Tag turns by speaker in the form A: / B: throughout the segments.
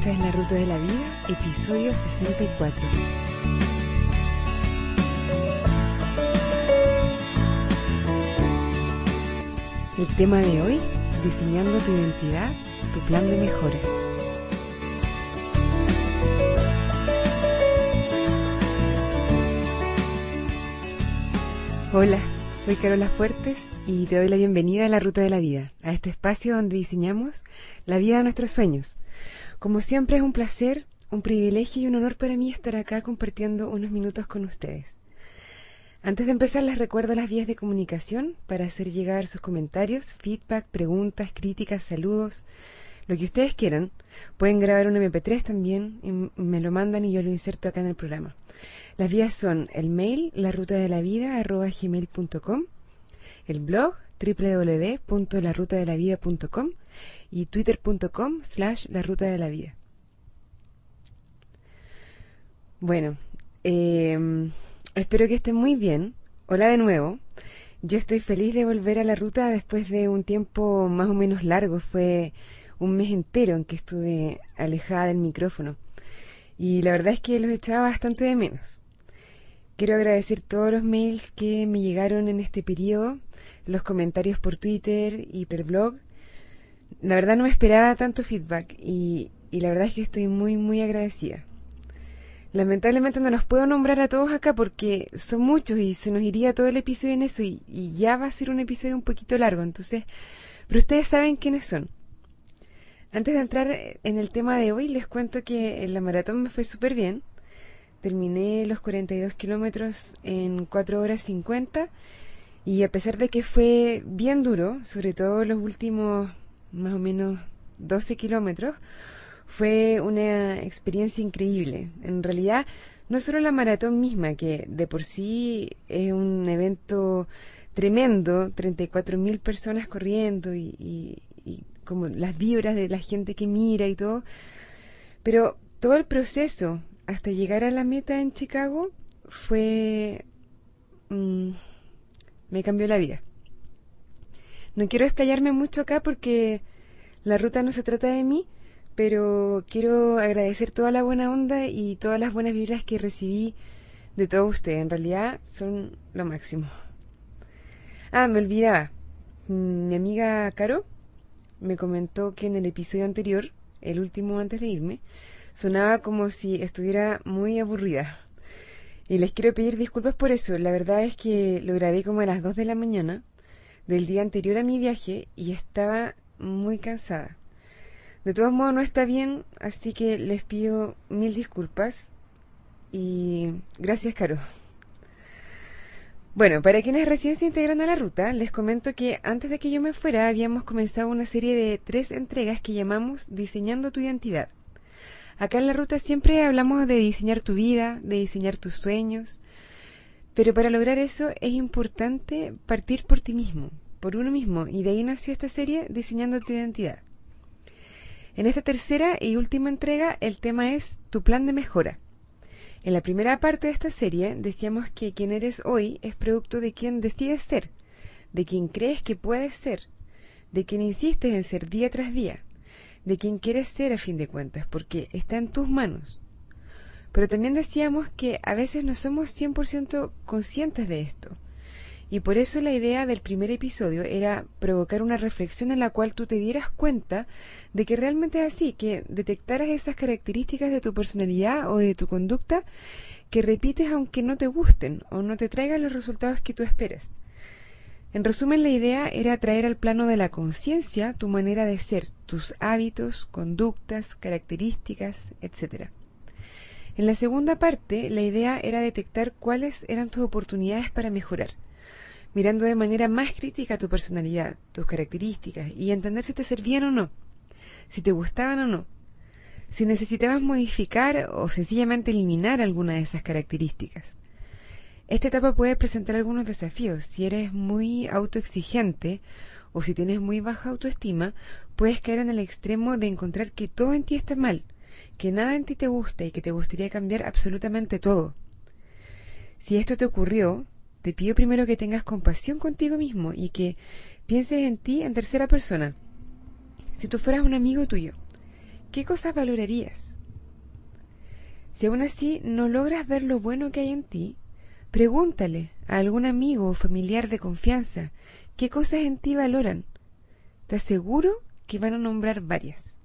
A: Esta es La Ruta de la Vida, episodio 64. El tema de hoy, diseñando tu identidad, tu plan de mejora. Hola, soy Carola Fuertes y te doy la bienvenida a la Ruta de la Vida, a este espacio donde diseñamos la vida de nuestros sueños. Como siempre es un placer, un privilegio y un honor para mí estar acá compartiendo unos minutos con ustedes. Antes de empezar les recuerdo las vías de comunicación para hacer llegar sus comentarios, feedback, preguntas, críticas, saludos, lo que ustedes quieran. Pueden grabar un MP3 también y me lo mandan y yo lo inserto acá en el programa. Las vías son el mail, la ruta de la vida, arroba gmail.com, el blog, www.larutadelavida.com y twitter.com slash la ruta de la vida. Bueno, eh, espero que estén muy bien. Hola de nuevo. Yo estoy feliz de volver a la ruta después de un tiempo más o menos largo. Fue un mes entero en que estuve alejada del micrófono. Y la verdad es que los echaba bastante de menos. Quiero agradecer todos los mails que me llegaron en este periodo, los comentarios por Twitter y por blog. La verdad no me esperaba tanto feedback y, y la verdad es que estoy muy, muy agradecida. Lamentablemente no los puedo nombrar a todos acá porque son muchos y se nos iría todo el episodio en eso y, y, ya va a ser un episodio un poquito largo, entonces, pero ustedes saben quiénes son. Antes de entrar en el tema de hoy, les cuento que la maratón me fue súper bien. Terminé los 42 kilómetros en 4 horas 50 y a pesar de que fue bien duro, sobre todo los últimos más o menos 12 kilómetros, fue una experiencia increíble. En realidad, no solo la maratón misma, que de por sí es un evento tremendo, 34.000 personas corriendo y, como las vibras de la gente que mira y todo, pero todo el proceso hasta llegar a la meta en Chicago fue... Mmm, me cambió la vida. No quiero explayarme mucho acá porque la ruta no se trata de mí, pero quiero agradecer toda la buena onda y todas las buenas vibras que recibí de todos ustedes. En realidad son lo máximo. Ah, me olvidaba. Mi amiga Caro me comentó que en el episodio anterior, el último antes de irme, sonaba como si estuviera muy aburrida. Y les quiero pedir disculpas por eso. La verdad es que lo grabé como a las 2 de la mañana del día anterior a mi viaje y estaba muy cansada. De todos modos no está bien, así que les pido mil disculpas y gracias, Caro. Bueno, para quienes recién se integran a la ruta, les comento que antes de que yo me fuera habíamos comenzado una serie de tres entregas que llamamos Diseñando tu identidad. Acá en la ruta siempre hablamos de diseñar tu vida, de diseñar tus sueños, pero para lograr eso es importante partir por ti mismo, por uno mismo, y de ahí nació esta serie Diseñando tu identidad. En esta tercera y última entrega el tema es tu plan de mejora. En la primera parte de esta serie decíamos que quien eres hoy es producto de quien decides ser, de quien crees que puedes ser, de quien insistes en ser día tras día, de quien quieres ser a fin de cuentas, porque está en tus manos. Pero también decíamos que a veces no somos 100% conscientes de esto. Y por eso la idea del primer episodio era provocar una reflexión en la cual tú te dieras cuenta de que realmente es así, que detectaras esas características de tu personalidad o de tu conducta que repites aunque no te gusten o no te traigan los resultados que tú esperas. En resumen, la idea era traer al plano de la conciencia tu manera de ser, tus hábitos, conductas, características, etc. En la segunda parte, la idea era detectar cuáles eran tus oportunidades para mejorar, mirando de manera más crítica tu personalidad, tus características y entender si te servían o no, si te gustaban o no, si necesitabas modificar o sencillamente eliminar alguna de esas características. Esta etapa puede presentar algunos desafíos. Si eres muy autoexigente o si tienes muy baja autoestima, puedes caer en el extremo de encontrar que todo en ti está mal, que nada en ti te gusta y que te gustaría cambiar absolutamente todo. Si esto te ocurrió, te pido primero que tengas compasión contigo mismo y que pienses en ti en tercera persona. Si tú fueras un amigo tuyo, ¿qué cosas valorarías? Si aún así no logras ver lo bueno que hay en ti, pregúntale a algún amigo o familiar de confianza qué cosas en ti valoran. Te aseguro que van a nombrar varias.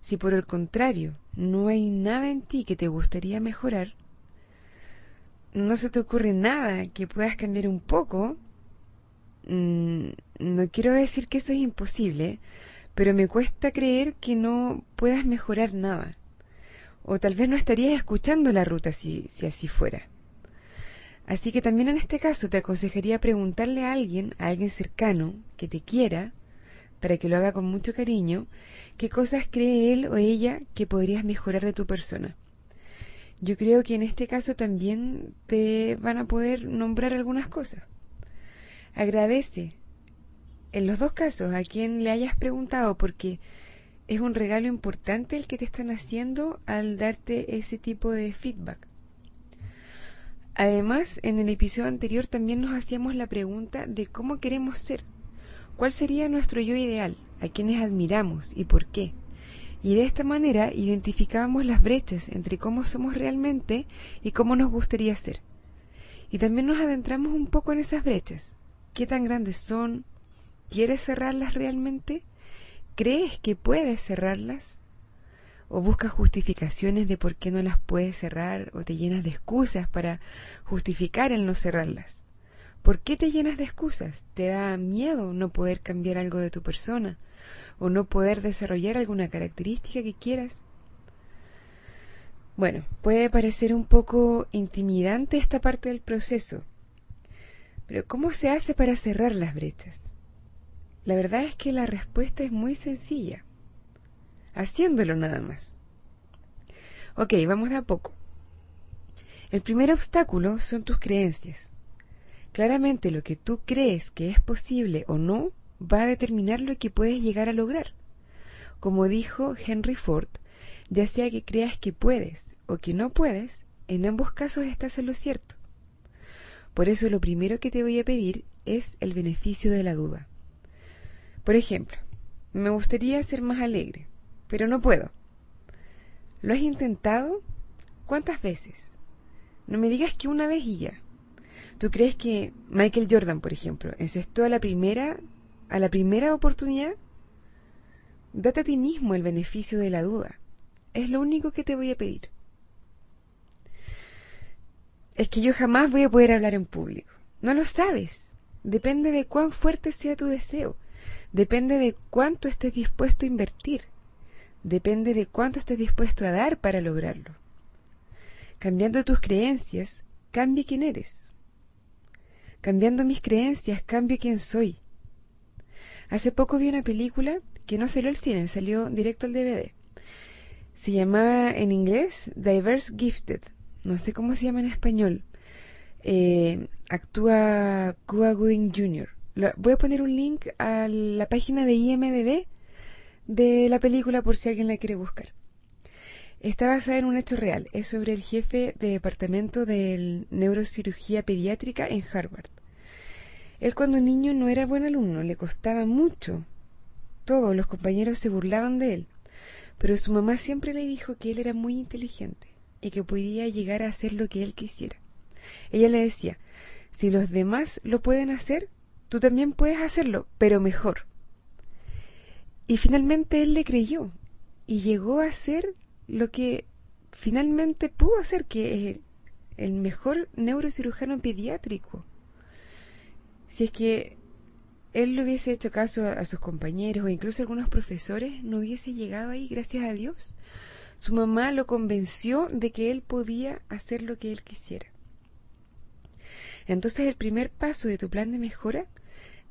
A: Si por el contrario no hay nada en ti que te gustaría mejorar, no se te ocurre nada que puedas cambiar un poco, mm, no quiero decir que eso es imposible, pero me cuesta creer que no puedas mejorar nada. O tal vez no estarías escuchando la ruta si, si así fuera. Así que también en este caso te aconsejaría preguntarle a alguien, a alguien cercano, que te quiera, para que lo haga con mucho cariño, qué cosas cree él o ella que podrías mejorar de tu persona. Yo creo que en este caso también te van a poder nombrar algunas cosas. Agradece en los dos casos a quien le hayas preguntado porque es un regalo importante el que te están haciendo al darte ese tipo de feedback. Además, en el episodio anterior también nos hacíamos la pregunta de cómo queremos ser, cuál sería nuestro yo ideal, a quienes admiramos y por qué. Y de esta manera identificábamos las brechas entre cómo somos realmente y cómo nos gustaría ser. Y también nos adentramos un poco en esas brechas. ¿Qué tan grandes son? ¿Quieres cerrarlas realmente? ¿Crees que puedes cerrarlas? O buscas justificaciones de por qué no las puedes cerrar o te llenas de excusas para justificar el no cerrarlas. ¿Por qué te llenas de excusas? ¿Te da miedo no poder cambiar algo de tu persona o no poder desarrollar alguna característica que quieras? Bueno, puede parecer un poco intimidante esta parte del proceso, pero ¿cómo se hace para cerrar las brechas? La verdad es que la respuesta es muy sencilla haciéndolo nada más. Ok, vamos de a poco. El primer obstáculo son tus creencias. Claramente lo que tú crees que es posible o no va a determinar lo que puedes llegar a lograr. Como dijo Henry Ford, ya sea que creas que puedes o que no puedes, en ambos casos estás en lo cierto. Por eso lo primero que te voy a pedir es el beneficio de la duda. Por ejemplo, me gustaría ser más alegre pero no puedo. ¿Lo has intentado? ¿Cuántas veces? No me digas que una vez y ya. ¿Tú crees que Michael Jordan, por ejemplo, encestó a la primera, a la primera oportunidad? Date a ti mismo el beneficio de la duda. Es lo único que te voy a pedir. Es que yo jamás voy a poder hablar en público. No lo sabes. Depende de cuán fuerte sea tu deseo. Depende de cuánto estés dispuesto a invertir depende de cuánto estés dispuesto a dar para lograrlo. Cambiando tus creencias, cambie quién eres. Cambiando mis creencias, cambio quién soy. Hace poco vi una película que no salió al cine, salió directo al DVD. Se llamaba en inglés Diverse Gifted. No sé cómo se llama en español. Eh, actúa Cuba Gooding Jr. voy a poner un link a la página de IMDB de la película por si alguien la quiere buscar. Está basada en un hecho real. Es sobre el jefe de departamento de neurocirugía pediátrica en Harvard. Él cuando niño no era buen alumno, le costaba mucho. Todos los compañeros se burlaban de él, pero su mamá siempre le dijo que él era muy inteligente y que podía llegar a hacer lo que él quisiera. Ella le decía, si los demás lo pueden hacer, tú también puedes hacerlo, pero mejor. Y finalmente él le creyó y llegó a ser lo que finalmente pudo hacer, que es el mejor neurocirujano pediátrico. Si es que él le hubiese hecho caso a, sus compañeros o incluso a algunos profesores, no hubiese llegado ahí, gracias a Dios. Su mamá lo convenció de que él podía hacer lo que él quisiera. Entonces el primer paso de tu plan de mejora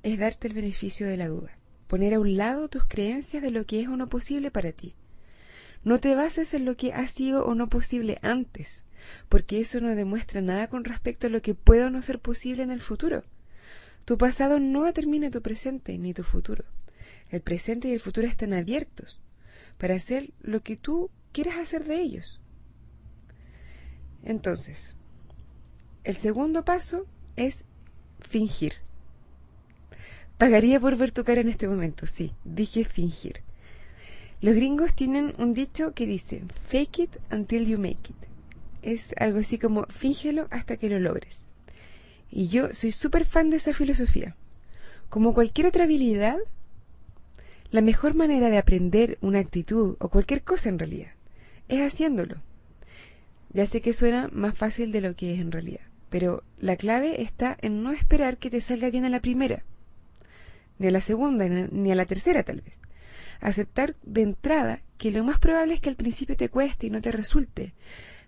A: es darte el beneficio de la duda poner a un lado tus creencias de lo que es o no posible para ti. No te bases en lo que ha sido o no posible antes, porque eso no demuestra nada con respecto a lo que puede o no ser posible en el futuro. Tu pasado no determina tu presente ni tu futuro. El presente y el futuro están abiertos para hacer lo que tú quieras hacer de ellos. Entonces, el segundo paso es fingir. Pagaría por ver tu cara en este momento, sí, dije fingir. Los gringos tienen un dicho que dice, fake it until you make it. Es algo así como, fíngelo hasta que lo logres. Y yo soy súper fan de esa filosofía. Como cualquier otra habilidad, la mejor manera de aprender una actitud o cualquier cosa en realidad es haciéndolo. Ya sé que suena más fácil de lo que es en realidad, pero la clave está en no esperar que te salga bien a la primera, ni a la segunda, ni a la tercera tal vez. Aceptar de entrada que lo más probable es que al principio te cueste y no te resulte,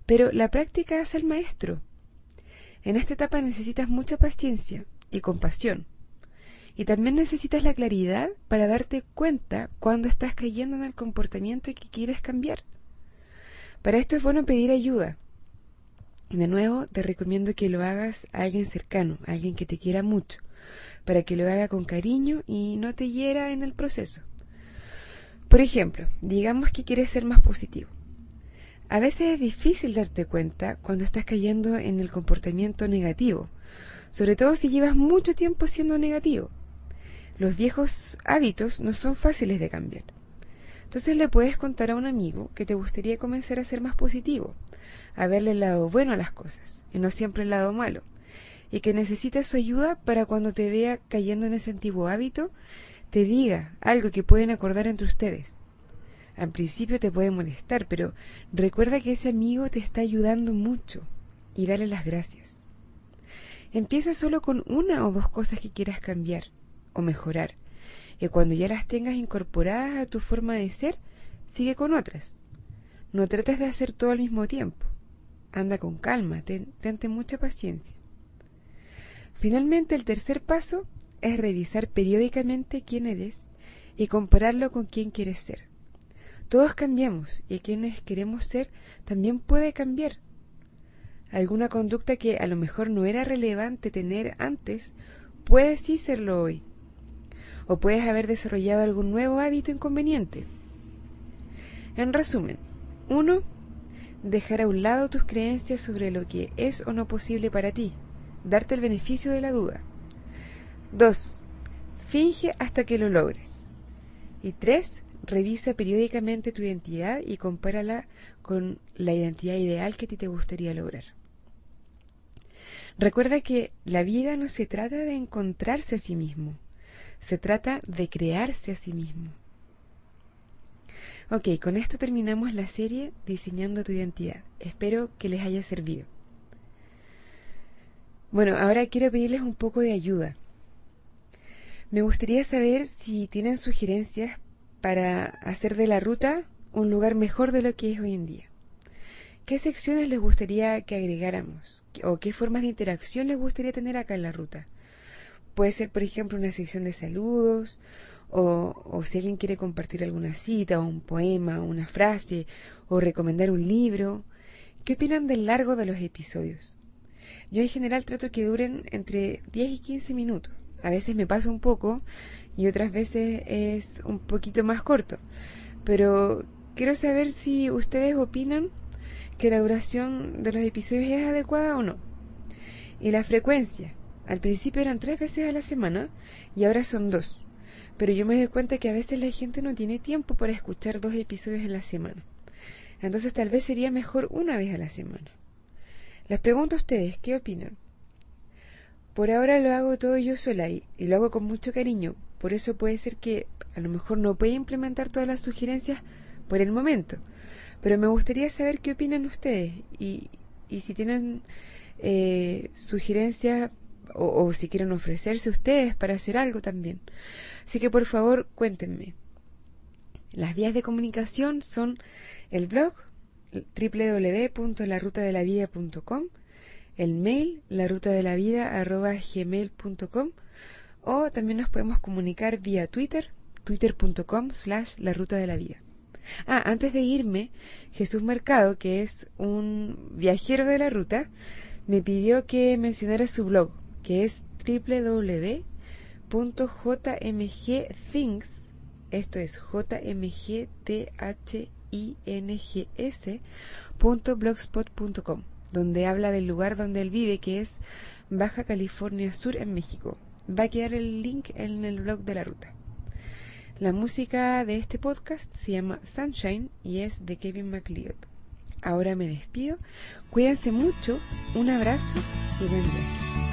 A: pero la práctica hace al maestro. En esta etapa necesitas mucha paciencia y compasión. Y también necesitas la claridad para darte cuenta cuando estás cayendo en el comportamiento que quieres cambiar. Para esto es bueno pedir ayuda. De nuevo, te recomiendo que lo hagas a alguien cercano, a alguien que te quiera mucho, para que lo haga con cariño y no te hiera en el proceso. Por ejemplo, digamos que quieres ser más positivo. A veces es difícil darte cuenta cuando estás cayendo en el comportamiento negativo, sobre todo si llevas mucho tiempo siendo negativo. Los viejos hábitos no son fáciles de cambiar. Entonces le puedes contar a un amigo que te gustaría comenzar a ser más positivo, a verle el lado bueno a las cosas y no siempre el lado malo, y que necesitas su ayuda para cuando te vea cayendo en ese antiguo hábito, te diga algo que pueden acordar entre ustedes. Al principio te puede molestar, pero recuerda que ese amigo te está ayudando mucho y dale las gracias. Empieza solo con una o dos cosas que quieras cambiar o mejorar. Y cuando ya las tengas incorporadas a tu forma de ser, sigue con otras. No trates de hacer todo al mismo tiempo. Anda con calma, ten, tente mucha paciencia. Finalmente, el tercer paso es revisar periódicamente quién eres y compararlo con quién quieres ser. Todos cambiamos y quienes queremos ser también puede cambiar. Alguna conducta que a lo mejor no era relevante tener antes puede sí serlo hoy. O puedes haber desarrollado algún nuevo hábito inconveniente. En resumen, uno, Dejar a un lado tus creencias sobre lo que es o no posible para ti. Darte el beneficio de la duda. 2. Finge hasta que lo logres. Y 3. Revisa periódicamente tu identidad y compárala con la identidad ideal que a ti te gustaría lograr. Recuerda que la vida no se trata de encontrarse a sí mismo, se trata de crearse a sí mismo. Ok, con esto terminamos la serie Diseñando tu identidad. Espero que les haya servido. Bueno, ahora quiero pedirles un poco de ayuda. Me gustaría saber si tienen sugerencias para hacer de la ruta un lugar mejor de lo que es hoy en día. ¿Qué secciones les gustaría que agregáramos? ¿O qué formas de interacción les gustaría tener acá en la ruta? Puede ser, por ejemplo, una sección de saludos, o, si alguien quiere compartir alguna cita, o un poema, o una frase, o recomendar un libro. ¿Qué opinan del largo de los episodios? Yo en general trato que duren entre 10 y 15 minutos. A veces me pasa un poco y otras veces es un poquito más corto. Pero quiero saber si ustedes opinan que la duración de los episodios es adecuada o no. Y la frecuencia. Al principio eran tres veces a la semana y ahora son dos. Pero yo me doy cuenta que a veces la gente no tiene tiempo para escuchar dos episodios en la semana. Entonces tal vez sería mejor una vez a la semana. Les pregunto a ustedes, ¿qué opinan? Por ahora lo hago todo yo sola y, lo hago con mucho cariño. Por eso puede ser que a lo mejor no pueda implementar todas las sugerencias por el momento. Pero me gustaría saber qué opinan ustedes y, si tienen eh, sugerencias o, o si quieren ofrecerse ustedes para hacer algo también. Así que por favor cuéntenme. Las vías de comunicación son el blog www.larutadelavida.com el mail la ruta de la vida arroba gmail.com o también nos podemos comunicar vía Twitter, twitter.com slash la ruta de la vida. Ah, antes de irme, Jesús Mercado, que es un viajero de la ruta, me pidió que mencionara su blog, que es www.jmgthings, esto es jmgthings.blogspot.com donde habla del lugar donde él vive, que es Baja California Sur en México. Va a quedar el link en el blog de la ruta. La música de este podcast se llama Sunshine y es de Kevin MacLeod. Ahora me despido. Cuídense mucho, un abrazo y buen día.